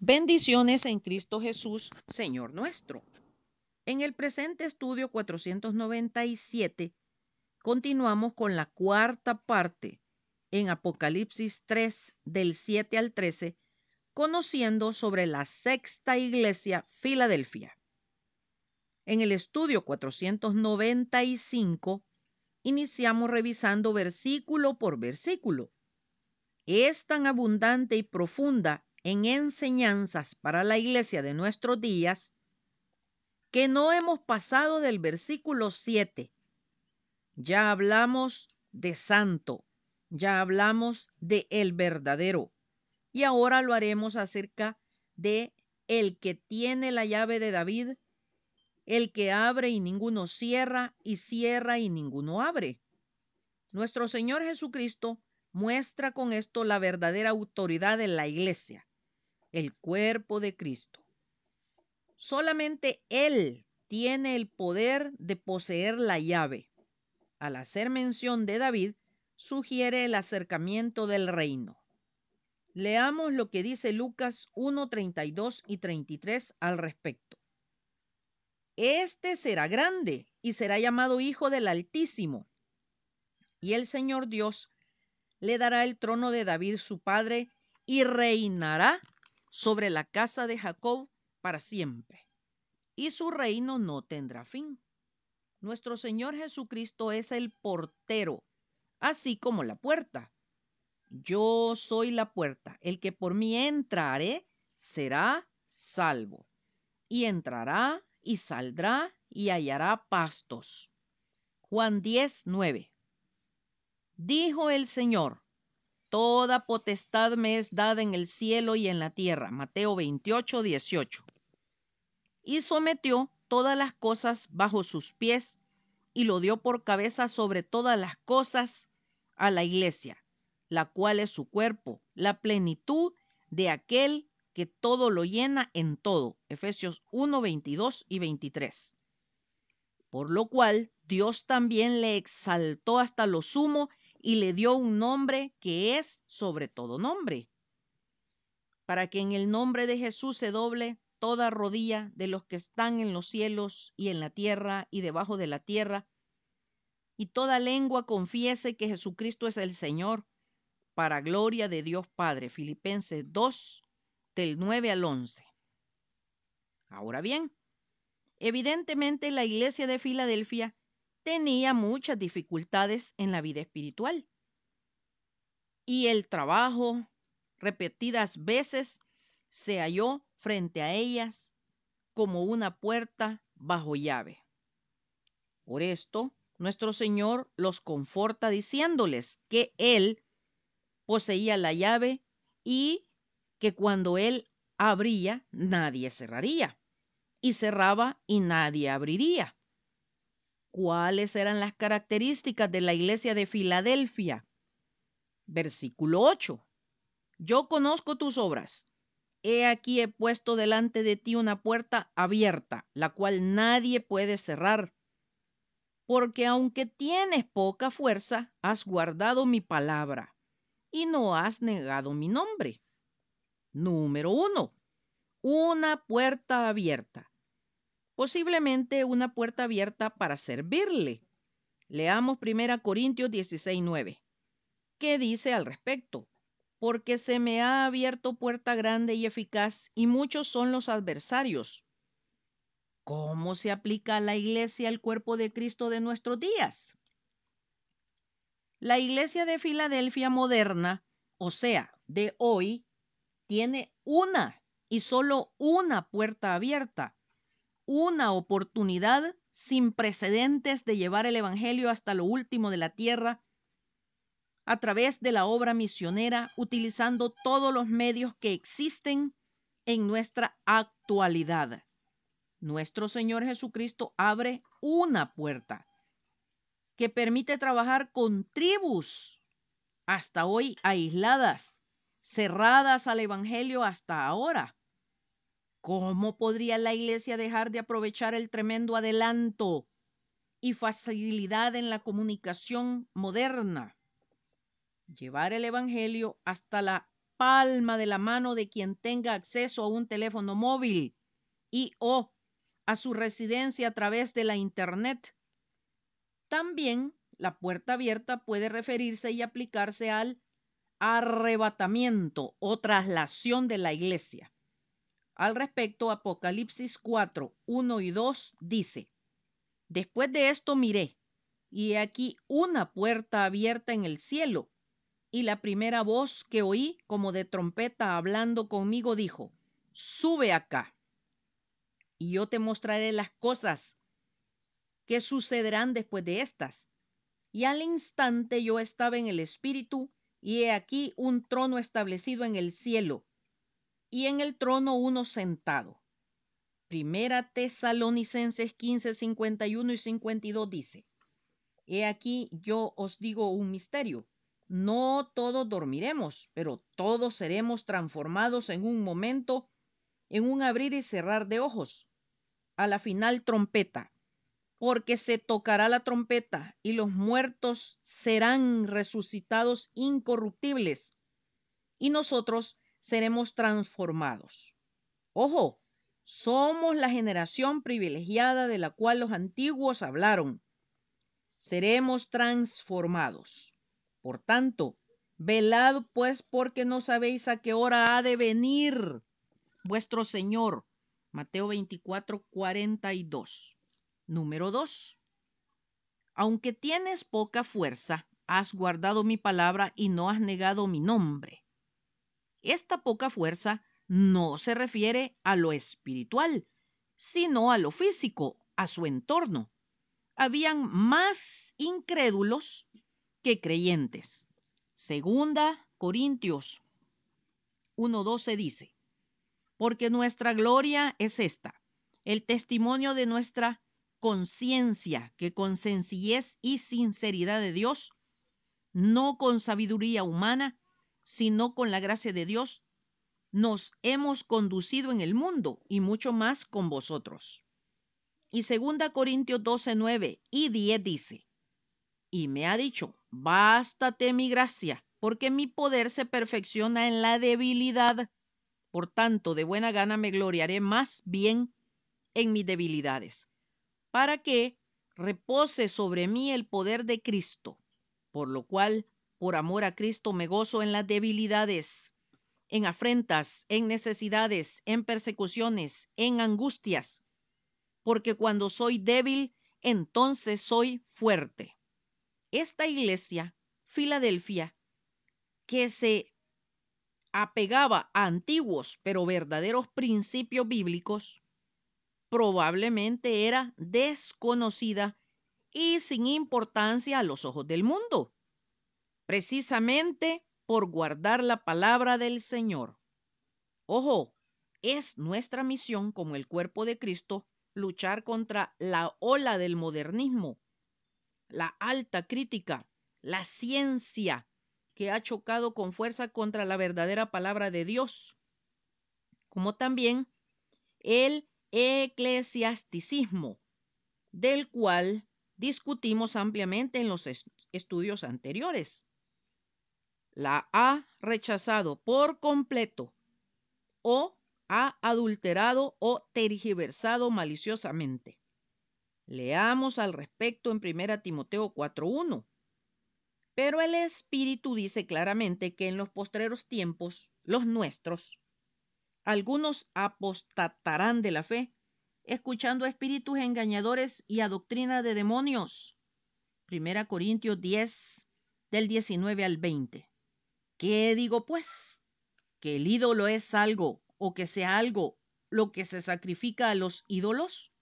Bendiciones en Cristo Jesús, Señor nuestro. En el presente estudio 497 continuamos con la cuarta parte en Apocalipsis 3 del 7 al 13, conociendo sobre la sexta iglesia Filadelfia. En el estudio 495 iniciamos revisando versículo por versículo. Es tan abundante y profunda en enseñanzas para la iglesia de nuestros días que no hemos pasado del versículo 7. Ya hablamos de santo, ya hablamos de el verdadero y ahora lo haremos acerca de el que tiene la llave de David, el que abre y ninguno cierra y cierra y ninguno abre. Nuestro Señor Jesucristo muestra con esto la verdadera autoridad de la iglesia el cuerpo de Cristo. Solamente Él tiene el poder de poseer la llave. Al hacer mención de David, sugiere el acercamiento del reino. Leamos lo que dice Lucas 1, 32 y 33 al respecto. Este será grande y será llamado Hijo del Altísimo. Y el Señor Dios le dará el trono de David su padre y reinará sobre la casa de Jacob para siempre, y su reino no tendrá fin. Nuestro Señor Jesucristo es el portero, así como la puerta. Yo soy la puerta, el que por mí entrare será salvo, y entrará y saldrá y hallará pastos. Juan 10, 9. Dijo el Señor, Toda potestad me es dada en el cielo y en la tierra. Mateo 28, 18. Y sometió todas las cosas bajo sus pies y lo dio por cabeza sobre todas las cosas a la iglesia, la cual es su cuerpo, la plenitud de aquel que todo lo llena en todo. Efesios 1, 22 y 23. Por lo cual Dios también le exaltó hasta lo sumo y le dio un nombre que es sobre todo nombre, para que en el nombre de Jesús se doble toda rodilla de los que están en los cielos y en la tierra y debajo de la tierra, y toda lengua confiese que Jesucristo es el Señor, para gloria de Dios Padre. Filipenses 2, del 9 al 11. Ahora bien, evidentemente la iglesia de Filadelfia tenía muchas dificultades en la vida espiritual. Y el trabajo, repetidas veces, se halló frente a ellas como una puerta bajo llave. Por esto, nuestro Señor los conforta diciéndoles que Él poseía la llave y que cuando Él abría, nadie cerraría, y cerraba y nadie abriría. ¿Cuáles eran las características de la iglesia de Filadelfia? Versículo 8. Yo conozco tus obras. He aquí he puesto delante de ti una puerta abierta, la cual nadie puede cerrar. Porque aunque tienes poca fuerza, has guardado mi palabra y no has negado mi nombre. Número uno, una puerta abierta posiblemente una puerta abierta para servirle. Leamos 1 Corintios 16, 9. ¿Qué dice al respecto? Porque se me ha abierto puerta grande y eficaz y muchos son los adversarios. ¿Cómo se aplica a la iglesia el cuerpo de Cristo de nuestros días? La iglesia de Filadelfia moderna, o sea, de hoy, tiene una y solo una puerta abierta una oportunidad sin precedentes de llevar el Evangelio hasta lo último de la tierra a través de la obra misionera, utilizando todos los medios que existen en nuestra actualidad. Nuestro Señor Jesucristo abre una puerta que permite trabajar con tribus hasta hoy aisladas, cerradas al Evangelio hasta ahora. ¿Cómo podría la iglesia dejar de aprovechar el tremendo adelanto y facilidad en la comunicación moderna? Llevar el Evangelio hasta la palma de la mano de quien tenga acceso a un teléfono móvil y o a su residencia a través de la Internet. También la puerta abierta puede referirse y aplicarse al arrebatamiento o traslación de la iglesia. Al respecto, Apocalipsis 4, 1 y 2 dice, Después de esto miré, y he aquí una puerta abierta en el cielo, y la primera voz que oí como de trompeta hablando conmigo dijo, Sube acá, y yo te mostraré las cosas que sucederán después de estas. Y al instante yo estaba en el Espíritu, y he aquí un trono establecido en el cielo, y en el trono uno sentado. Primera Tesalonicenses 15, 51 y 52 dice, He aquí yo os digo un misterio. No todos dormiremos, pero todos seremos transformados en un momento, en un abrir y cerrar de ojos, a la final trompeta porque se tocará la trompeta y los muertos serán resucitados incorruptibles y nosotros seremos transformados. Ojo, somos la generación privilegiada de la cual los antiguos hablaron. Seremos transformados. Por tanto, velad pues porque no sabéis a qué hora ha de venir vuestro Señor. Mateo 24, 42. Número 2. Aunque tienes poca fuerza, has guardado mi palabra y no has negado mi nombre. Esta poca fuerza no se refiere a lo espiritual, sino a lo físico, a su entorno. Habían más incrédulos que creyentes. Segunda Corintios 1.12 dice, porque nuestra gloria es esta, el testimonio de nuestra conciencia que con sencillez y sinceridad de Dios, no con sabiduría humana, sino con la gracia de Dios, nos hemos conducido en el mundo y mucho más con vosotros. Y 2 Corintios 12, 9 y 10 dice, y me ha dicho, bástate mi gracia, porque mi poder se perfecciona en la debilidad. Por tanto, de buena gana me gloriaré más bien en mis debilidades para que repose sobre mí el poder de Cristo, por lo cual, por amor a Cristo, me gozo en las debilidades, en afrentas, en necesidades, en persecuciones, en angustias, porque cuando soy débil, entonces soy fuerte. Esta iglesia, Filadelfia, que se apegaba a antiguos pero verdaderos principios bíblicos, probablemente era desconocida y sin importancia a los ojos del mundo, precisamente por guardar la palabra del Señor. Ojo, es nuestra misión como el cuerpo de Cristo luchar contra la ola del modernismo, la alta crítica, la ciencia que ha chocado con fuerza contra la verdadera palabra de Dios, como también el eclesiasticismo, del cual discutimos ampliamente en los estudios anteriores. La ha rechazado por completo o ha adulterado o tergiversado maliciosamente. Leamos al respecto en 1 Timoteo 4.1. Pero el Espíritu dice claramente que en los postreros tiempos, los nuestros, algunos apostatarán de la fe, escuchando a espíritus engañadores y a doctrina de demonios. Primera Corintios 10, del 19 al 20. ¿Qué digo pues? ¿Que el ídolo es algo o que sea algo lo que se sacrifica a los ídolos?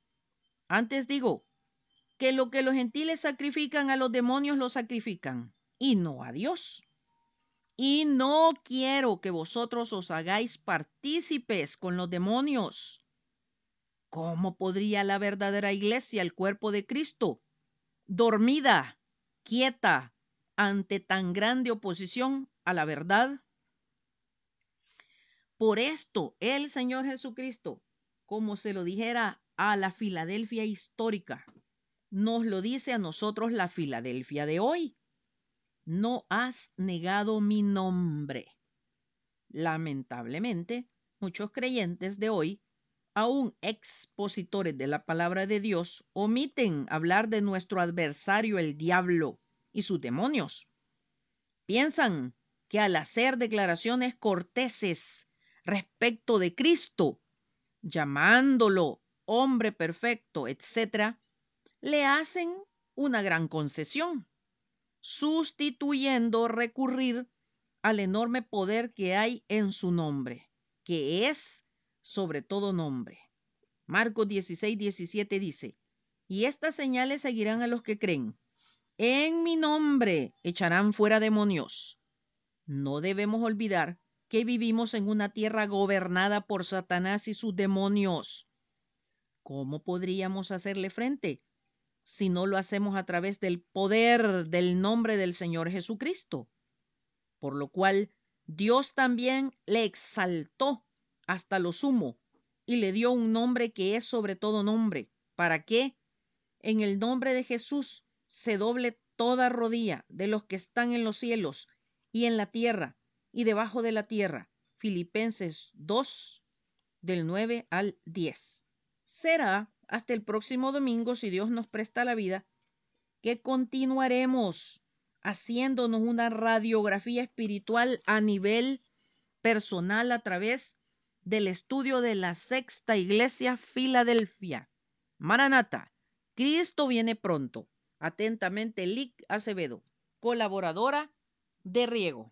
Antes digo, que lo que los gentiles sacrifican a los demonios lo sacrifican, y no a Dios. Y no quiero que vosotros os hagáis partícipes con los demonios. ¿Cómo podría la verdadera iglesia, el cuerpo de Cristo, dormida, quieta, ante tan grande oposición a la verdad? Por esto, el Señor Jesucristo, como se lo dijera a la Filadelfia histórica, nos lo dice a nosotros la Filadelfia de hoy no has negado mi nombre. lamentablemente, muchos creyentes de hoy, aún expositores de la palabra de Dios, omiten hablar de nuestro adversario el diablo y sus demonios. Piensan que al hacer declaraciones corteses respecto de Cristo, llamándolo hombre perfecto, etc., le hacen una gran concesión, sustituyendo recurrir al enorme poder que hay en su nombre, que es sobre todo nombre. Marcos 16, 17 dice, y estas señales seguirán a los que creen. En mi nombre echarán fuera demonios. No debemos olvidar que vivimos en una tierra gobernada por Satanás y sus demonios. ¿Cómo podríamos hacerle frente si no lo hacemos a través del poder del nombre del Señor Jesucristo? Por lo cual Dios también le exaltó hasta lo sumo y le dio un nombre que es sobre todo nombre, para que en el nombre de Jesús se doble toda rodilla de los que están en los cielos y en la tierra y debajo de la tierra. Filipenses 2, del 9 al 10. Será hasta el próximo domingo, si Dios nos presta la vida, que continuaremos haciéndonos una radiografía espiritual a nivel personal a través del estudio de la sexta iglesia Filadelfia. Maranata, Cristo viene pronto. Atentamente, Lic Acevedo, colaboradora de Riego.